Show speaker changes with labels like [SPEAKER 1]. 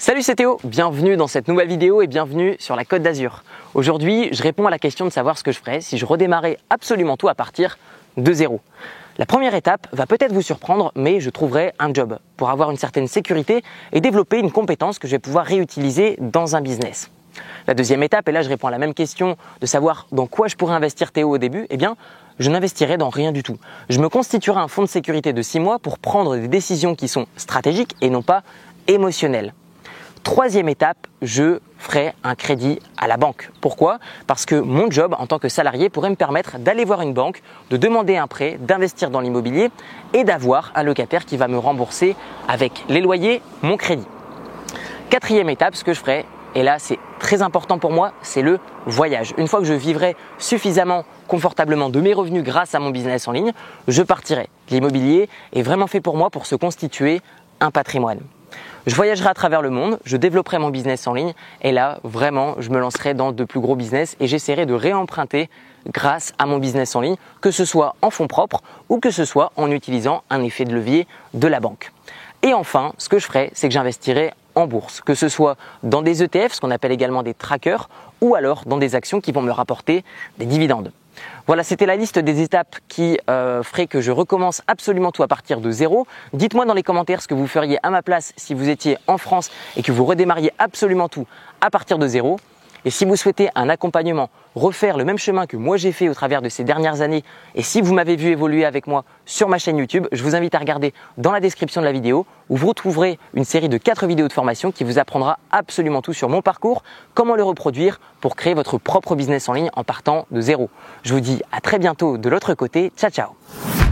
[SPEAKER 1] Salut c'est Théo, bienvenue dans cette nouvelle vidéo et bienvenue sur la Côte d'Azur. Aujourd'hui, je réponds à la question de savoir ce que je ferais si je redémarrais absolument tout à partir de zéro. La première étape va peut-être vous surprendre, mais je trouverai un job pour avoir une certaine sécurité et développer une compétence que je vais pouvoir réutiliser dans un business. La deuxième étape, et là je réponds à la même question de savoir dans quoi je pourrais investir Théo au début, eh bien je n'investirai dans rien du tout. Je me constituerai un fonds de sécurité de six mois pour prendre des décisions qui sont stratégiques et non pas émotionnelles. Troisième étape, je ferai un crédit à la banque. Pourquoi? Parce que mon job en tant que salarié pourrait me permettre d'aller voir une banque, de demander un prêt, d'investir dans l'immobilier et d'avoir un locataire qui va me rembourser avec les loyers mon crédit. Quatrième étape, ce que je ferai, et là c'est très important pour moi, c'est le voyage. Une fois que je vivrai suffisamment confortablement de mes revenus grâce à mon business en ligne, je partirai. L'immobilier est vraiment fait pour moi pour se constituer un patrimoine. Je voyagerai à travers le monde, je développerai mon business en ligne et là, vraiment, je me lancerai dans de plus gros business et j'essaierai de réemprunter grâce à mon business en ligne, que ce soit en fonds propres ou que ce soit en utilisant un effet de levier de la banque. Et enfin, ce que je ferai, c'est que j'investirai en bourse, que ce soit dans des ETF, ce qu'on appelle également des trackers, ou alors dans des actions qui vont me rapporter des dividendes. Voilà, c'était la liste des étapes qui euh, ferait que je recommence absolument tout à partir de zéro. Dites-moi dans les commentaires ce que vous feriez à ma place si vous étiez en France et que vous redémarriez absolument tout à partir de zéro. Et si vous souhaitez un accompagnement, refaire le même chemin que moi j'ai fait au travers de ces dernières années, et si vous m'avez vu évoluer avec moi sur ma chaîne YouTube, je vous invite à regarder dans la description de la vidéo où vous retrouverez une série de 4 vidéos de formation qui vous apprendra absolument tout sur mon parcours, comment le reproduire pour créer votre propre business en ligne en partant de zéro. Je vous dis à très bientôt de l'autre côté. Ciao ciao